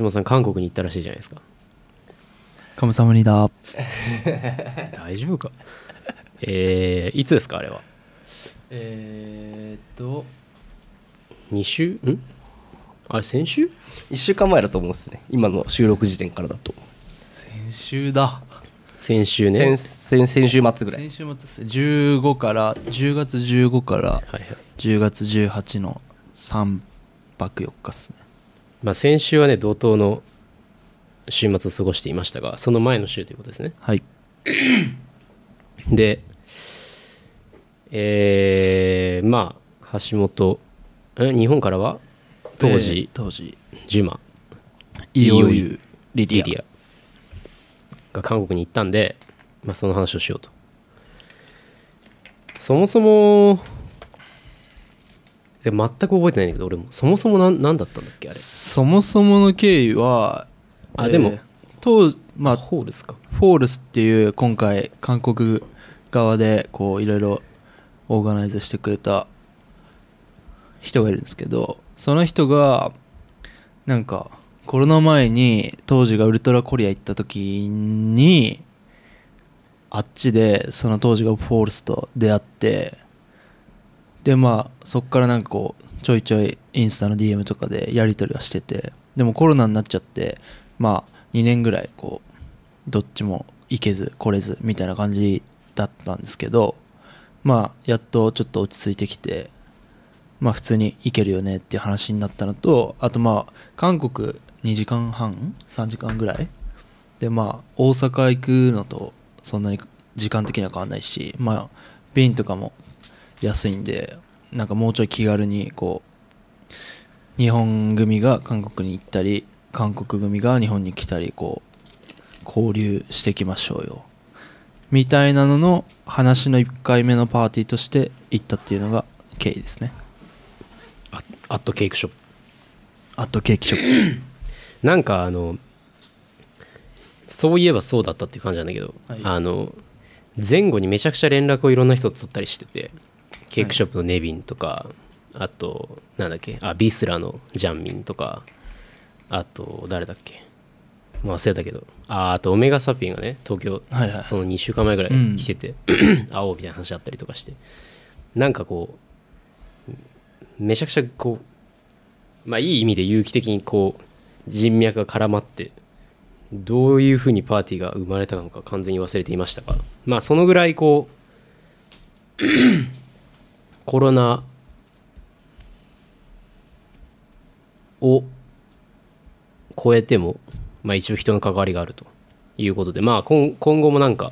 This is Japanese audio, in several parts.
橋本さん韓国に行ったらしいじゃないですか。カムサムニダ 大丈夫か。えー、いつですかあれは？えー、っと。2週？ん？あれ先週？1週間前だと思うんですね。今の収録時点からだと。先週だ。先週ね。先先先週末ぐらい。先週末ですね。15から10月15からはいはい。10月18の3泊4日っすねまあ先週はね怒涛の週末を過ごしていましたがその前の週ということですね。はい。でえー、まあ橋本え日本からは当えー時、当時。ジュマ EOU リリア。リリア。が韓国に行ったんで、まあ、その話をしようと。そもそもで全く覚えてないんだけど俺も。そもそもなんなんだったんだっけあれ。そもそもの経緯はあでも当まあホールスか。フォールスっていう今回韓国側でこういろいろオーガナイズしてくれた人がいるんですけどその人がなんかコロナ前に当時がウルトラコリア行った時にあっちでその当時がフォールスと出会ってでまあそっからなんかこうちょいちょいインスタの DM とかでやり取りはしててでもコロナになっちゃってまあ2年ぐらいこうどっちも行けず来れずみたいな感じだったんですけどまあやっとちょっと落ち着いてきてまあ普通に行けるよねっていう話になったのとあとまあ韓国2時間半3時間ぐらい？でまあ大阪行くのとそんなに時間的には変わんないしまあ便とかも安いんでなんかもうちょい気軽にこう日本組が韓国に行ったり韓国組が日本に来たりこう交流していきましょうよ。みたいなのの話の1回目のパーティーとして行ったっていうのが経緯ですね。あアットケークショップ。あとケーキショップ。なんかあのそういえばそうだったっていう感じなんだけど、はい。あの前後にめちゃくちゃ連絡をいろんな人と取ったりしててケークショップのネビンとか、あとなんだっけあビスラのジャンミンとかあと誰だっけ忘れたけどああとオメガサピンがね東京はいはい。その2週間前ぐらうん。い来てて、会おうみたいな話あったりとかして。なんかこうめちゃくちゃこうまあいい意味で有機的にこう人脈が絡まってどういうふうにパーティーが生まれたのか完全に忘れていましたがまあそのぐらいこうコロナを超えても、まあ、一応人の関わりがあるということでまあ今今後もなんか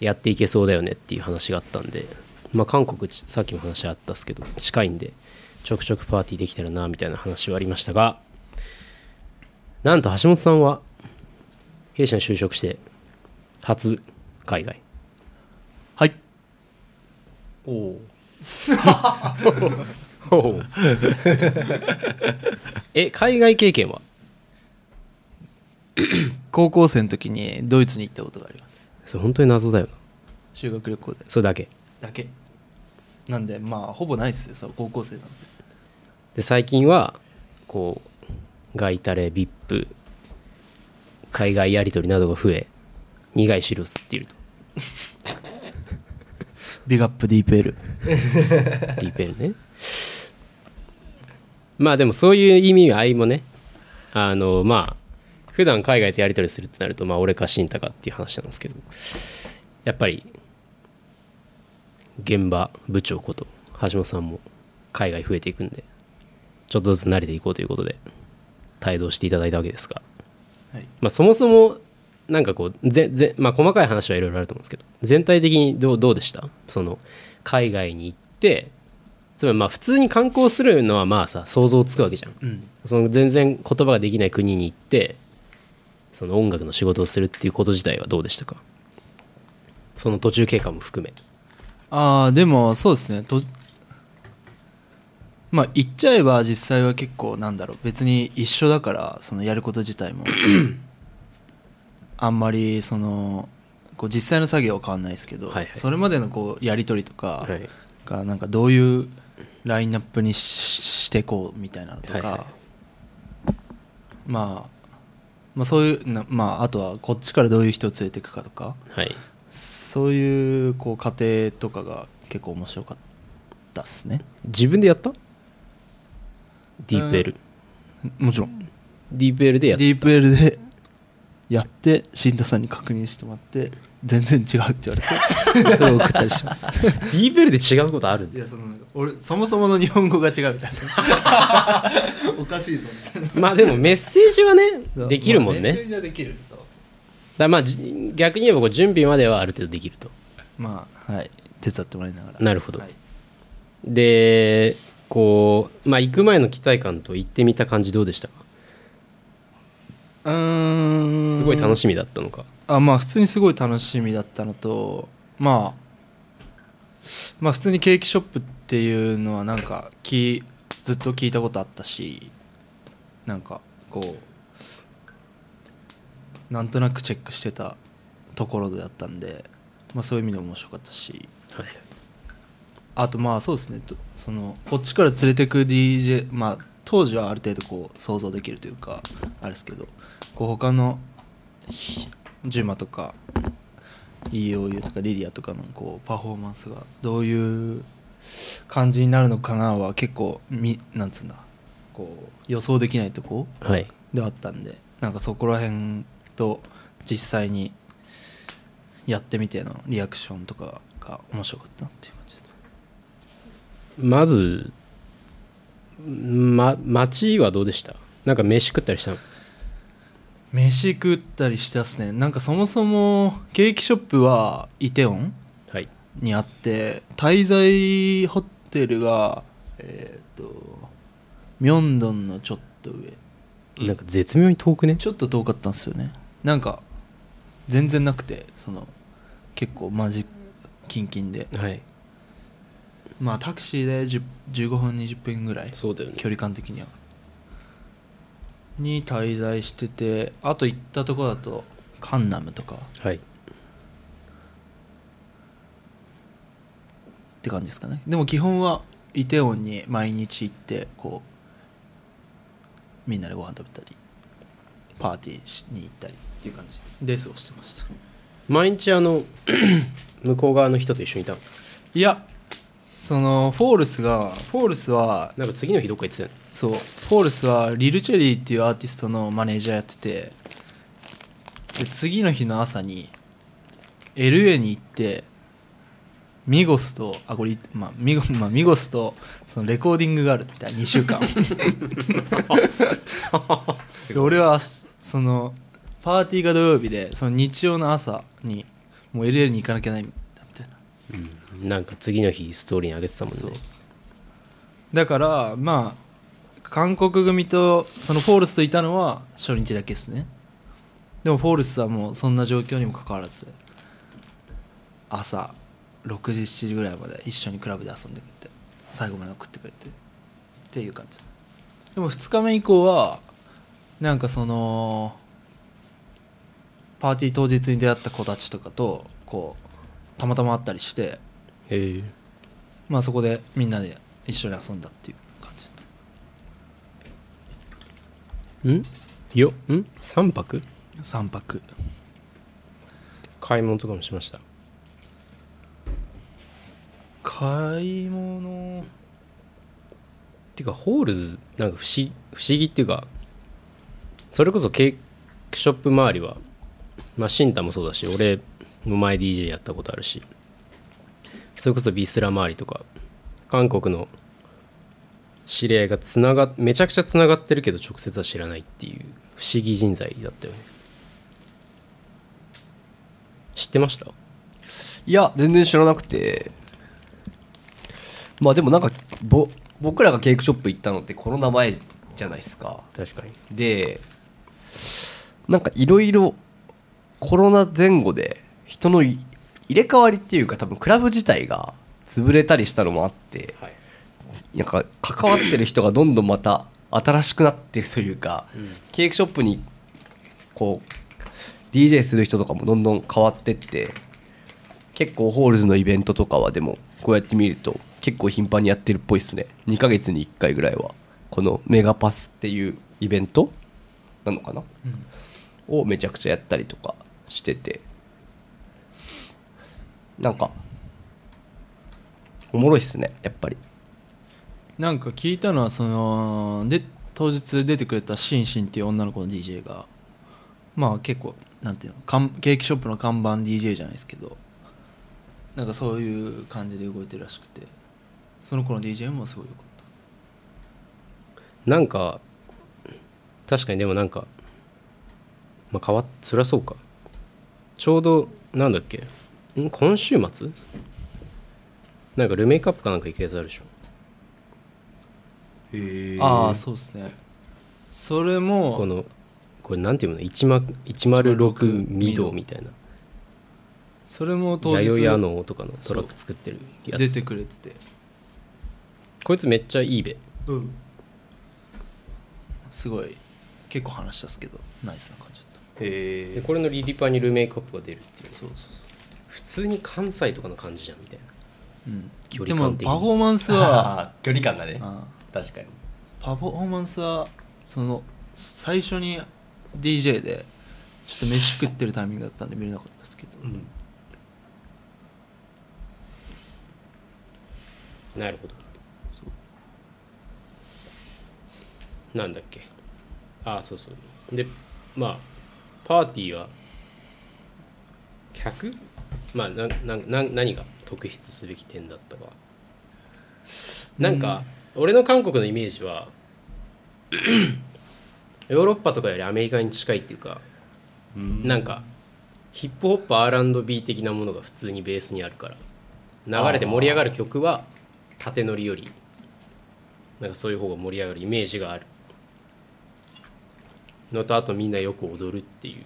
やっていけそうだよねっていう話があったんで、まあ、韓国ちさっきも話あったっすけど近いんでちょくちょくパーティーできたらなみたいな話はありましたがなんと橋本さんは弊社に就職して初海外。はい。おお え海外経験は？高校生の時にドイツに行ったことがあります。それ本当に謎だよな。修学旅行で。それだけ。だけ。なんでまあほぼないっすよ。そう高校生なんで。で最近はこうガイタレ VIP 海外やり取りなどが増え苦い汁を吸っていると ビッグアップ DeepL ディーペルね。まあでもそういう意味合いもね。あのまあ普段海外とやり取りするってなるとまあ俺か慎太かっていう話なんですけど。やっぱり現場部長こと橋本さんも海外増えていくんでちょっとずつ慣れていこうということで帯同していただいたわけですが、はい。まあ、そもそもなんかこうぜぜ、まあ、細かい話はいろいろあると思うんですけど全体的にどうどうでした？その海外に行ってつまりまあ普通に観光するのはまあさ想像つくわけじゃん。うん。その全然言葉ができない国に行ってその音楽の仕事をするっていうこと自体はどうでしたか？その途中経過も含め。ああでもそうですね。とまあ言っちゃえば実際は結構なんだろう。別に一緒だからそのやること自体も あんまりそのこう実際の作業は変わんないですけど、はいはい。それまでのこうやり取りとかはい。がなんかどういうラインナップにししてこうみたいなのとかはいはまあまあそういうなまああとはこっちからどういう人を連れていくかとかはい。そういうこう過程とかが結構面白かったっすね。自分でやった？ディープ L もちろん。ディープ L でやった。ディープ L でやって新田さんに確認してもらって全然違うって言われて それを送ったりします。ディープ L で違うことあるんいだやその俺そもそもの日本語が違うみたいな。おかしいぞ。みたいなまあでもメッセージはねできるもんまあメッセーねジはできる。そう。だからまあじ逆に言えばこう準備まではある程度できると。まあはい。手伝ってもらいながら。なるほど。はい。でこうまあ行く前の期待感と行ってみた感じどうでしたか？うーん。すごい楽しみだったのか。あまあ普通にすごい楽しみだったのとまあまあ普通にケーキショップっていうのはなんかきずっと聞いたことあったしなんかこうなんとなくチェックしてたところだったんで、まあ、そういう意味で面白かったし。はいあとまあそうですね。とそのこっちから連れてく DJ まあ当時はある程度こう想像できるというかあれですけどこう他のひジュマとか EOU とかリリアとかのこうパフォーマンスがどういう感じになるのかなは結構みなんつうんだこう予想できないとこはい。ではあったんでなんかそこら辺と実際にやってみてのリアクションとかが面白かったなっていう感じですね。まずま街はどうでした？なんか飯食ったりしたの？飯食ったりしたっすね。なんかそもそもケーキショップはイテウォンはい。にあって滞在ホテルがえっ、とミョンドンのちょっと上。なんか絶妙に遠くね？ちょっと遠かったんですよね。なんか全然なくてその結構マジキンキンで。はいまあタクシーで10 15分20分ぐらい。そうだよね。距離感的には。に滞在しててあと行ったとこだとカンナムとか。はい。って感じですかね。でも基本はイテウォンに毎日行ってこうみんなでご飯食べたりパーティーしに行ったりっていう感じ。で過ごしてました。毎日あの 向こう側の人と一緒にいたの？いやそのフォールスがフォールスはなんか次の日どっか行ってたよね。そうフォールスはリル・チェリーっていうアーティストのマネージャーやっててで次の日の朝に LA に行ってミゴスとあこれ、まあミゴまあ、ミゴスとそのレコーディングがあるみたいな2週間。で俺はそのパーティーが土曜日でその日曜の朝にもう LA に行かなきゃないうん。なんか次の日ストーリーに上げてたもんね。だからまあ韓国組とそのフォールスといたのは初日だけですね。でもフォールスはもうそんな状況にもかかわらず朝6時7時ぐらいまで一緒にクラブで遊んでくれて最後まで送ってくれてっていう感じです。でも2日目以降はなんかそのパーティー当日に出会った子たちとかとこうたまたま会ったりしてへえ。まあそこでみんなで一緒に遊んだっていう感じですね。ん？よん？3泊？3泊。買い物とかもしました？買い物。ていうかホールズなんか不思不思議っていうかそれこそケーキショップ周りはまあシンタもそうだし俺も前 DJ やったことあるし。それこそビスラ周りとか韓国の知り合いがつながめちゃくちゃつながってるけど直接は知らないっていう不思議人材だったよね。知ってました？いや全然知らなくて。まあでもなんかぼ僕らがケーキショップ行ったのってコロナ前じゃないですか。確かに。でなんかいろいろコロナ前後で人のい入れ替わりっていうか多分クラブ自体が潰れたりしたのもあってはい。なんか関わってる人がどんどんまた新しくなってるというか、うん。ケーキショップにこう DJ する人とかもどんどん変わってって結構ホールズのイベントとかはでもこうやって見ると結構頻繁にやってるっぽいですね。2ヶ月に1回ぐらいはこのメガパスっていうイベントなのかな？うん。をめちゃくちゃやったりとかしててなんかおもろいっすねやっぱり。なんか聞いたのはそので当日出てくれたシンシンっていう女の子の DJ がまあ結構なんていうのかんケーキショップの看板 DJ じゃないですけどなんかそういう感じで動いてるらしくてその子の DJ もすごいよかっなんか確かにでもなんかまあ変わっそりゃそうか。ちょうどなんだっけん？今週末？なんかルメイクアップかなんか行くやつあるでしょ。へたああそうですね。それもこのこれなんていうの？1 106ミドみたいな。それも当日弥生屋のとかのトラック作ってるやつ。出てくれてて。こいつめっちゃいいべ。すごい結構話したっすけどナイスな感じだった。へでこれのリリパにルメイクアップが出るっていう。そうそうそう普通に関西とかの感じじゃんみたいな。うん、距でも離感的に。パフォーマンスは 距離感がね。あ確かに。パフォーマンスはその最初に DJ でちょっと飯食ってるタイミングだったんで見れなかったですけど、うん。なるほど。なんだっけ。ああそうそう。でまあパーティーは客まあななな何が特筆すべき点だったかなんか、俺の韓国のイメージは ヨーロッパとかよりアメリカに近いっていうかなんかヒップホップ R&B 的なものが普通にベースにあるから流れて盛り上がる曲は縦乗りよりなんかそういう方が盛り上がるイメージがある。のとあとみんなよく踊るっていう。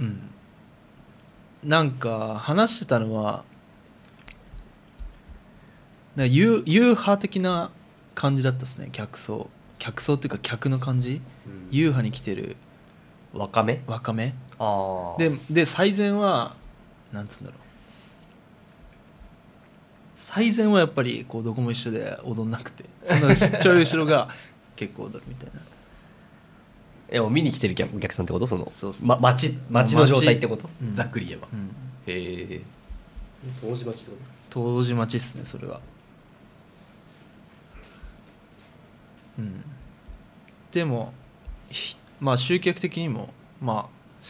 うんなんか話してたのはなんかユーユー派的な感じだったですね。客層。客層っていうか客の感じ、ユー派に来てる。若め？若め。ああでで最前はなんつうんだろう。最前はやっぱりこうどこも一緒で踊んなくてそのちょい後ろが結構踊るみたいなえもう見に来てるお客さんってこと？そのそうっすま、の状態ってこと、うん。ざっくり言えば、うん。へえ。当時町ってこ当時待ちっすねそれは。うん。でもひまあ集客的にもまあ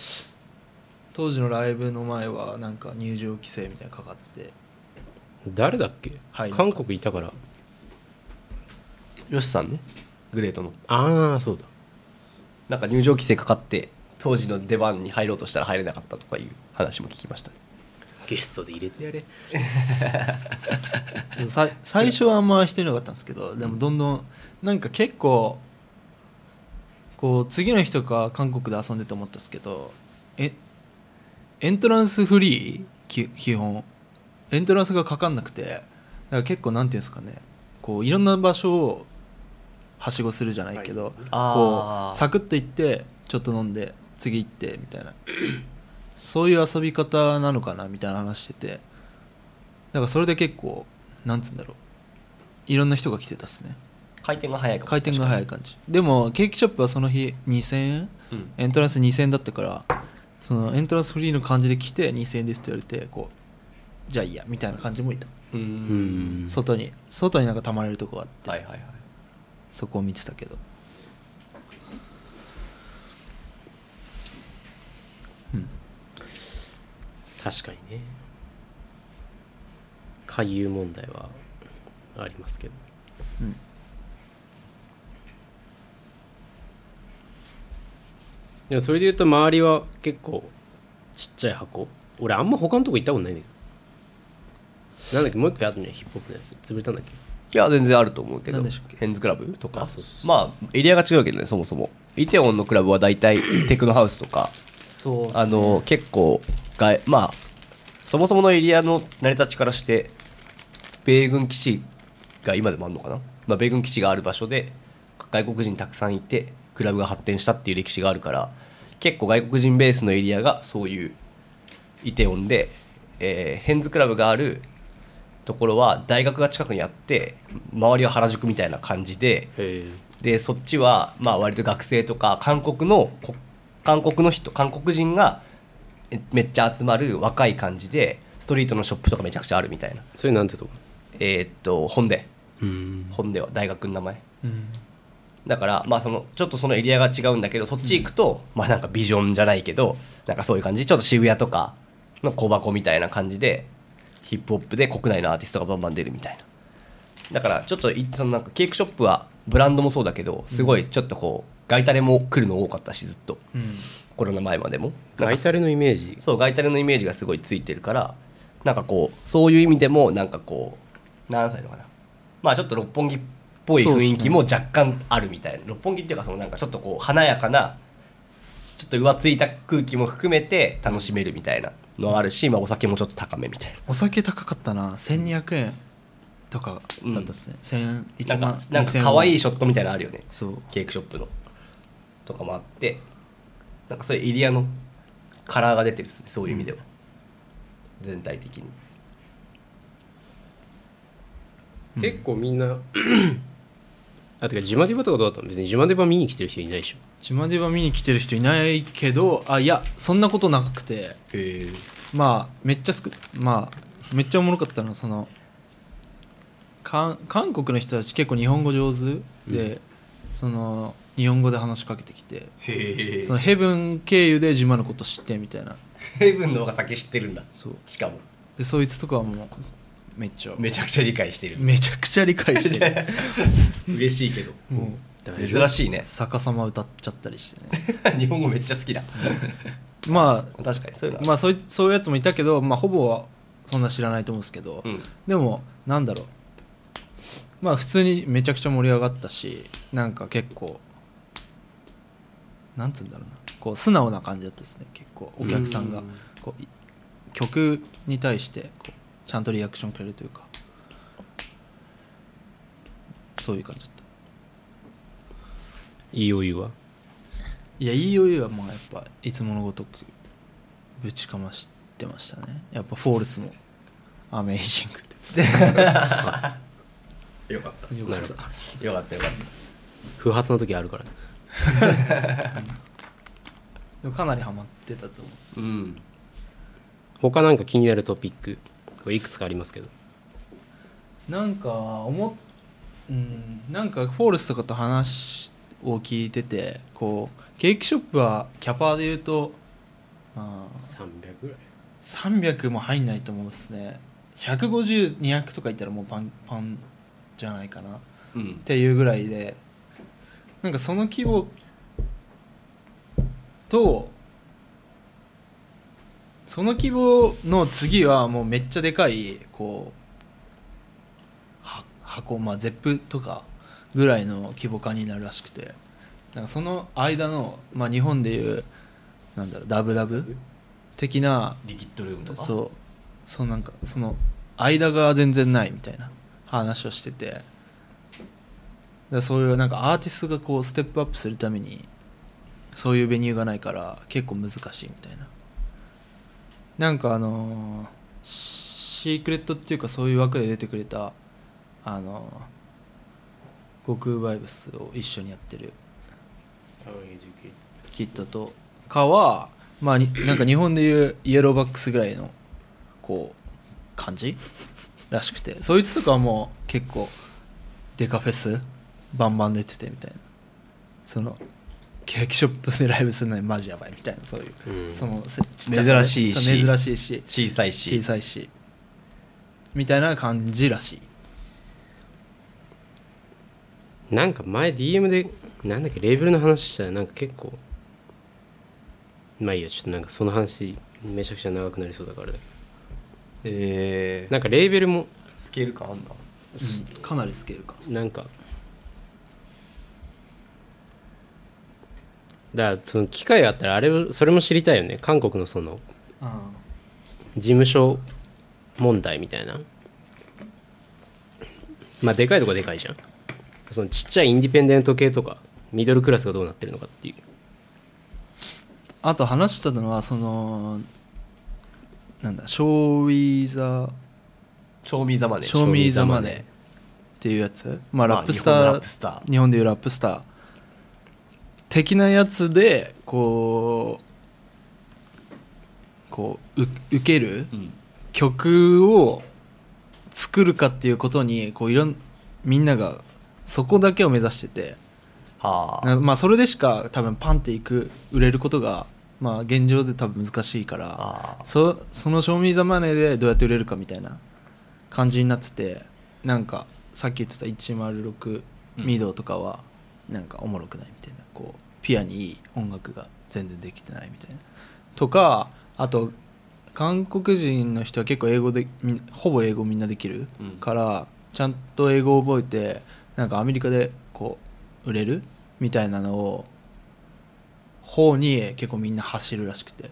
当時のライブの前はなんか入場規制みたいなのかかって。と誰だっけ、はい韓国いたから。よしさんね。グレートの。ああそうだなんか入場規制かかって当時の出番に入ろうとしたら入れなかったとかいう話も聞きましたね。ゲストで入れてやれ。でもさ最初はあんま人いなかったんですけどでもどんどんなんか結構こう次の日とか韓国で遊んでて思ったんですけどえエントランスフリー？き基本。エントランスがかかんなくてだから結構なんていうんですかね。こういろんな場所をはしごするじゃないけど、あー。こうサクッと行ってちょっと飲んで次行ってみたいな。そういう遊び方なのかなみたいな話してて。だからそれで結構なんつうんだろう。いろんな人が来てたっすね。回転が早い回転が早い感じ。でもケーキショップはその日2000円？うん。エントランス2000円だったからそのエントランスフリーの感じで来て2000円ですって言われてこうじゃあいいやみたいな感じもいた、外に。外になんかたまれるとこがあって、はいはいはいそこを見てたけど。うん。確かにね。回遊問題はありますけど。うん。でもそれで言うと周りは結構ちっちゃい箱。俺あんま他のとこ行ったことないんだけど。なんだっけ？もう一個あったねヒップホップのやつ。潰れたんだっけ？いや全然あると思うけど。ヘンズクラブとか。まあエリアが違うけどねそもそも。イテウォンのクラブは大体 テクノハウスとか。ね。あの結構がまあそもそものエリアの成り立ちからして米軍基地が今でもあるのかな、まあ、米軍基地がある場所で外国人たくさんいてクラブが発展したっていう歴史があるから結構外国人ベースのエリアがそういうイテウォンで、えーヘンズクラブがあるところは大学が近くにあって周りは原宿みたいな感じででそっちはまあ割と学生とか韓国のこ韓国の人韓国人がえめっちゃ集まる若い感じでストリートのショップとかめちゃくちゃあるみたいな。それなんてとこ？えーっと本でうん。本では大学の名前。うん。だからまあそのちょっとそのエリアが違うんだけどそっち行くと、まあなんかビジョンじゃないけどなんかそういう感じ。ちょっと渋谷とかの小箱みたいな感じでヒップホップで国内のアーティストがバンバン出るみたいな。だからちょっといそのなんかケーキショップはブランドもそうだけどすごいちょっとこうガイタレも来るの多かったしずっと。うん。コロナ前までも。ガイタレのイメージ？そうガイタレのイメージがすごいついてるからなんかこうそういう意味でもなんかこう何歳のかな。まあちょっと六本木っぽい雰囲気も若干あるみたいな、六本木っていうかそのなんかちょっとこう華やかなちょっと浮ついた空気も含めて楽しめるみたいなのがあるし、まあ、お酒もちょっと高めみたいお酒高かったな。1200円とかだったですね、1000な1なん万かなんか2000可愛いショットみたいなのあるよね。そう。ケーキショップの。とかもあって。なんかそういうエリアのカラーが出てるっすね。そういう意味では、全体的に。結構みんな あてかジマディバとかどうだったの？別にジマディバ見に来てる人いないでしょ自慢では見に来てる人いないけどあいやそんなことなくて。まあめっちゃすくまあめっちゃおもろかったのはその韓韓国の人たち結構日本語上手で、その日本語で話しかけてきてそのヘブン経由で自慢のこと知ってみたいな。ヘブンの方が先知ってるんだ。そう。しかも。でそいつとかはもうめっちゃ。めちゃくちゃ理解してる。めちゃくちゃ理解してる。嬉しいけど。もだから珍しいうね。逆さま歌っちゃったりしてね。日本語めっちゃ好きだ。ま確かにそういうまあそういそういうやつもいたけど、まあ、ほぼはそんな知らないと思うんですけど、うん。でもなんだろう。まあ普通にめちゃくちゃ盛り上がったしなんか結構なんつうんだろうな。こう素直な感じだったですね結構お客さんが。うん。こうい曲に対してこうちゃんとリアクションくれるというか。そういう感じだったいいお湯は？いやいいよいいよはまあやっぱいつものごとくぶちかましてましたね。やっぱフォールスも。アメイジングって言ってよかった。よかったよかった。よかっ不発の時あるから。ねでもかなりハマってたと思う。たうん。他なんか気になるトピック？いくつかありますけど。なんか思っうん。なんかフォールスとかと話を聞いててこうケーキショップはキャパで言うとまあ300ぐらい。300も入んないと思うですね。150200とかいったらもうパンパンじゃないかな。っうん。ていうぐらいでなんかその規模とその規模の次はもうめっちゃでかいこうは箱まあゼップとかぐらいの規模感になるらしくて。なんかその間の、まあ、日本でいうなんだろうダブダブ的なリキッドルームとか？そう。そうなんかその間が全然ないみたいな話をしてて。だそういうなんかアーティストがこうステップアップするためにそういうベニューがないから結構難しいみたいな。なんかあのーシークレットっていうかそういう枠で出てくれたあのー悟空バイブスを一緒にやってるキットとかはまあに なんか日本でいうイエローバックスぐらいのこう感じ？らしくて。そいつとかはもう結構デカフェスバンバン出ててみたいな。そのケーキショップでライブするのにマジやばいみたいな。そういう、うん。その珍しいし。珍しいし。小さいし。小さいし。みたいな感じらしいなんか前 DM でなんだっけレーベルの話したらなんか結構まあいいやちょっとなんかその話めちゃくちゃ長くなりそうだからだけえどなんかレーベルもスケール感あんだ。うんかなりスケールかなんかだからその機会があったらあれをそれも知りたいよね。韓国のその事務所問題みたいな。まあでかいとこでかいじゃんそのちっちゃいインディペンデント系とかミドルクラスがどうなってるのかっていう。あと話してたのはそのなんだ「ショーウィー。ザ賞味ざまで。ショーミーザマネー」っっていうやつ。まあまあラップスター,、日本のラップスター。日本でいうラップスター。的なやつでこうこうう受けるうん。曲を作るかっていうことにこういろんみんながそこだけを目指してて。はあ。なまあそれでしか多分パンっていく売れることがまあ現状で多分難しいからああ。そその賞味ザマネーでどうやって売れるかみたいな感じになっててなんかさっき言ってた106うん。ミドとかはなんかおもろくないみたいなこうピュアにいい音楽が全然できてないみたいな。とかあと韓国人の人は結構英語でほぼ英語みんなできるうん。からちゃんと英語を覚えてなんかアメリカでこう売れるみたいなのを方に結構みんな走るらしくて。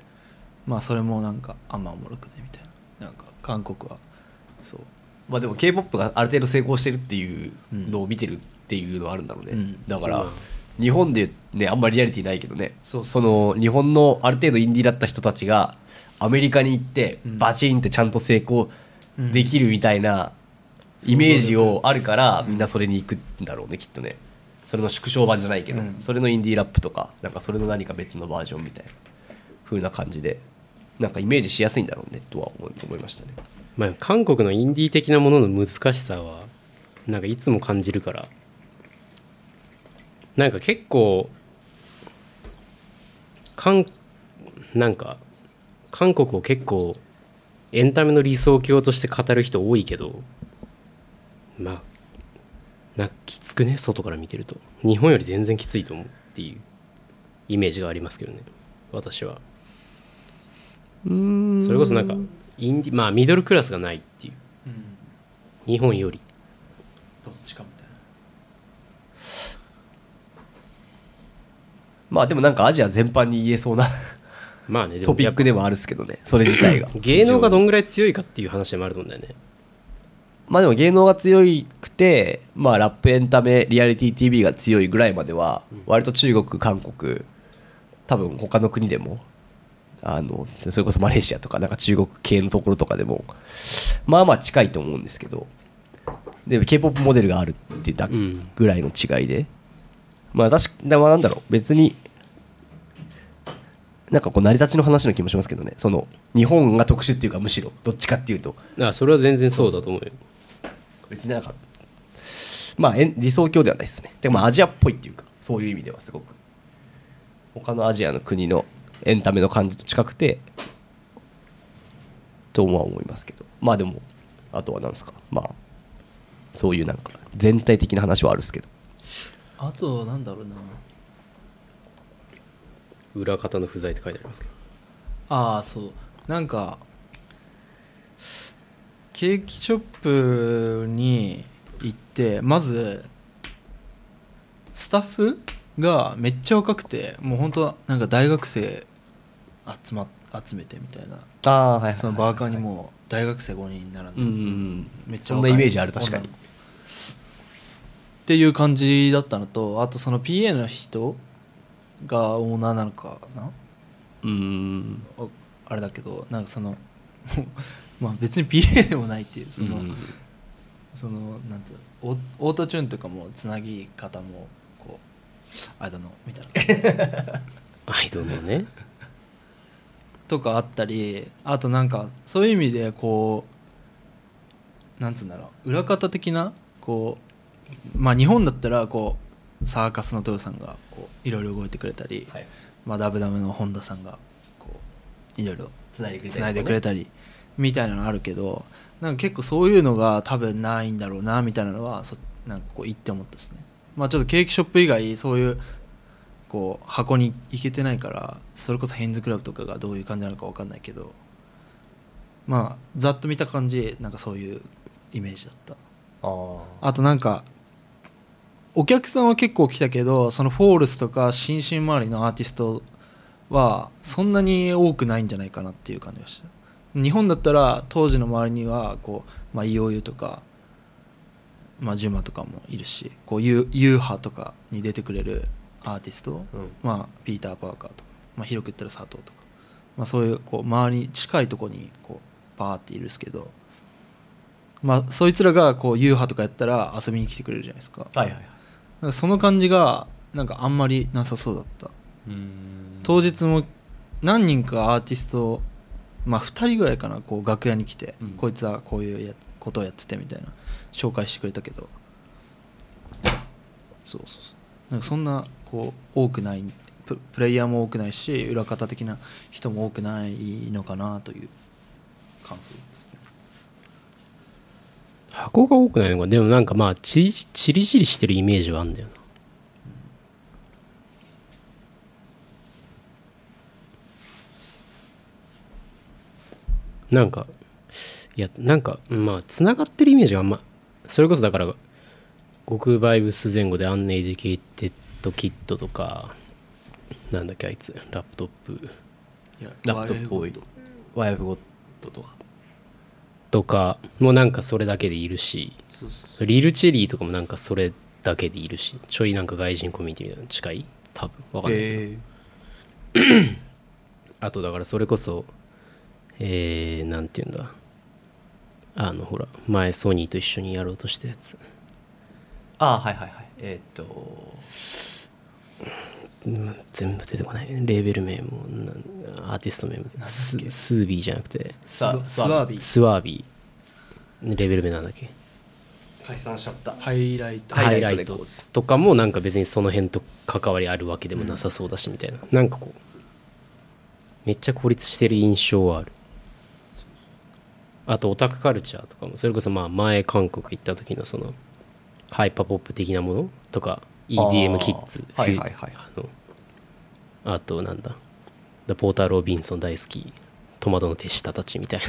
まあそれもなんかあんまおもろくないみたいな。なんか韓国はそう。まあでも k p o p がある程度成功してるっていうのを見てるっていうのはあるんだろうね、うん。だから、まあ日本でねあんまりリアリティないけどね。そうその日本のある程度インディーだった人たちがアメリカに行ってうん。バチンってちゃんと成功できるみたいなうんイメージをあるからうん。みんなそれに行くんだろうねきっとね。それの縮小版じゃないけど、うん。それのインディーラップとかなんかそれの何か別のバージョンみたいな風な感じでなんかイメージしやすいんだろうねとは思い思いましたね。まあ、韓国のインディー的なものの難しさはなんかいつも感じるから。なんか結構韓なんか韓国を結構エンタメの理想郷として語る人多いけどまあなんかきつくね？外から見てると。日本より全然きついと思うっていうイメージがありますけどね。私は。うん。それこそなんかインディまあミドルクラスがないっていう。うん。日本より。どっちかみたいな。まあでもなんかアジア全般に言えそうなまあねトピックでもあるっすけどね。それ自体が。芸能がどんぐらい強いかっていう話でもあると思うんだよねまあでも芸能が強くて、まあ、ラップエンタメリアリティ TV が強いぐらいまでは割と中国韓国多分他の国でもあのそれこそマレーシアとかなんか中国系のところとかでもまあまあ近いと思うんですけどで k p o p モデルがあるって言ったうん。ぐらいの違いで、まあ確かまあなんだろう別になんかこう成り立ちの話の気もしますけどね。その日本が特殊っていうかむしろどっちかっていうと。あそれは全然そうだと思うよ別になんかまあえん理想郷ではないですね。でもまあアジアっぽいっていうかそういう意味ではすごく。他のアジアの国のエンタメの感じと近くてとは思いますけど。まあでもあとは何ですか。まあそういうなんか全体的な話はあるっすけど。あとなんだろうな。裏方の不在って書いてありますけど。ああそう。なんかケーキショップに行ってまずスタッフがめっちゃ若くてもう本当なんか大学生集ま集めてみたいな。あはいそのバーカーにもう大学生5人並んで、うんめっちゃ若い。そんなイメージある確かに。っていう感じだったのとあとその PA の人がオーナーなのかな？うん。ああれだけどなんかそのまあ別に PA でもないっていうその、うん。そのなんてオオートチューンとかもつなぎ方もこうあれだのみたいな。アイドルのね。とかあったりあとなんかそういう意味でこうなんつうんだろう裏方的なこうまあ日本だったらこうサーカスの豊さんがこういろいろ動いてくれたり、はい。まあ、ダブダブの本田さんがこういろいろつないでくれたりみたいなのあるけどなんか結構そういうのが多分ないんだろうなみたいなのはそなんかこう言って思ったですね。まあちょっとケーキショップ以外そういうこう箱に行けてないからそれこそヘンズクラブとかがどういう感じなのか分かんないけどまあざっと見た感じなんかそういうイメージだった。あとなんかお客さんは結構来たけどそのフォールスとか新進周りのアーティストはそんなに多くないんじゃないかなっていう感じがした日本だったら当時の周りにはこう、まあ、EOU とか、まあ、ジュマとかもいるしこうユユーハとかに出てくれるアーティスト、うん。まあ、ピーター・パーカーとか、まあ、広く言ったら佐藤とか、まあ、そういうこう周りに近いところにこうバーっているんですけどまあそいつらがこうユーハとかやったら遊びに来てくれるじゃないですか。はいはいはい。なんかその感じがなんかあんまりなさそうだった。当日も何人かアーティストまあ2人ぐらいかなこう楽屋に来て、うん。こいつはこういうやことをやっててみたいな紹介してくれたけど。そうそうそう。なんかそんなこう多くないププレイヤーも多くないし裏方的な人も多くないのかなという感想ですね。箱が多くないのか。でもなんかまあチリチリチリしてるイメージはあるんだよななんかいやなんかまあつながってるイメージがあんまそれこそだから極バイブス前後でアンネイディケイテッドキットとかなんだっけあいつラップトップ。ラップトップ多いワイフゴットとか。とかもなんかそれだけでいるしリルチェリーとかもなんかそれだけでいるしちょいなんか外人コミュニティみたいなの近い？多分。わかんないけど、へ あとだからそれこそえー、なんて言うんだ。あのほら前ソニーと一緒にやろうとしたやつ。ああはいはいはい。えーっと。うん全部出てこない。レーベル名もなんアーティスト名もススービーじゃなくて。スワスワー。ビー。スワービー。レーベル名なんだっけ？解散しちゃった。ハイライト。ハイライト。とかもなんか別にその辺と関わりあるわけでもなさそうだしみたいな、なんかこうめっちゃ孤立してる印象はあるあとオタクカルチャーとかもそれこそまあ前韓国行った時のそのハイパーポップ的なものとか EDM キッズあーはいはいはい。あのあとなんだダポーター・ロビンソン大好きトマトの手下たちみたい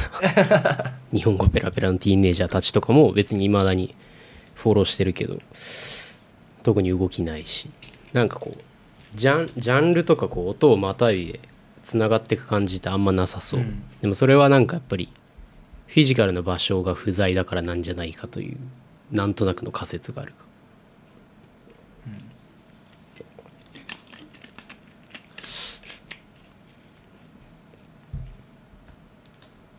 な 日本語ペラペラのティーンエイジャーたちとかも別に未だにフォローしてるけど特に動きないしなんかこうジャンジャンルとかこう音をまたいでつながっていく感じってあんまなさそう、うん。でもそれはなんかやっぱりフィジカルな場所が不在だからなんじゃないかというなんとなくの仮説があるか。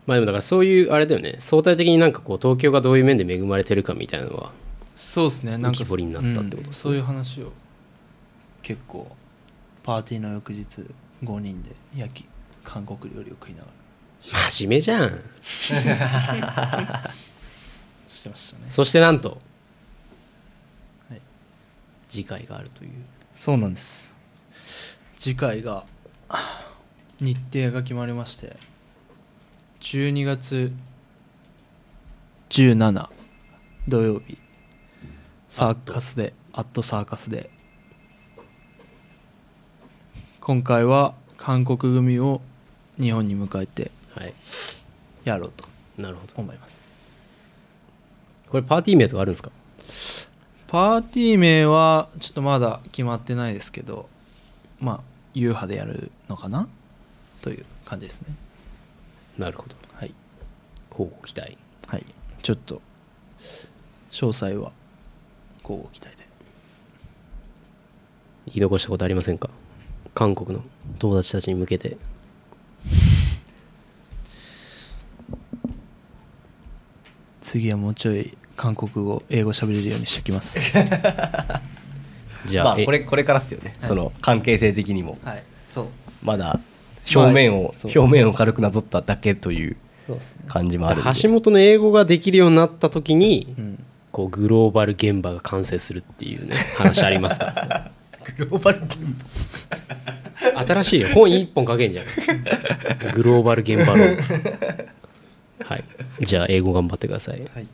まあでもだからそういうあれだよね。相対的になんかこう東京がどういう面で恵まれてるかみたいなのはそうですね。なんか浮き彫りになったってことね。うん。そういう話を結構パーティーの翌日5人で焼き韓国料理を食いながら真面目じゃん。してましたね。そしてなんと、はい。次回があるという。そうなんです。次回が日程が決まりまして12月17土曜日。サーカスでアットサーカスで。今回は韓国組を日本に迎えてはいやろうとなるほど。思います。これパーティー名とかあるんですか？パーティー名はちょっとまだ決まってないですけどまあ優派でやるのかな？という感じですね。なるほど。はい、交互期待。はい、ちょっと詳細は交互期待で。言い残したことありませんか？韓国の友達たちに向けて次はもうちょい韓国語英語喋れるようにしておきます。じゃあ,、えまあこれこれからっすよね、はい。その関係性的にも。はい。そう。まだ表面を、表面を軽くなぞっただけというそうですね。感じもあるんで。橋本の英語ができるようになった時に、うん。こうグローバル現場が完成するっていうね話ありますか？グローバルゲーム新しいよ。本一本書けんじゃん。グローバル現場論はい。じゃあ英語頑張ってください。はい。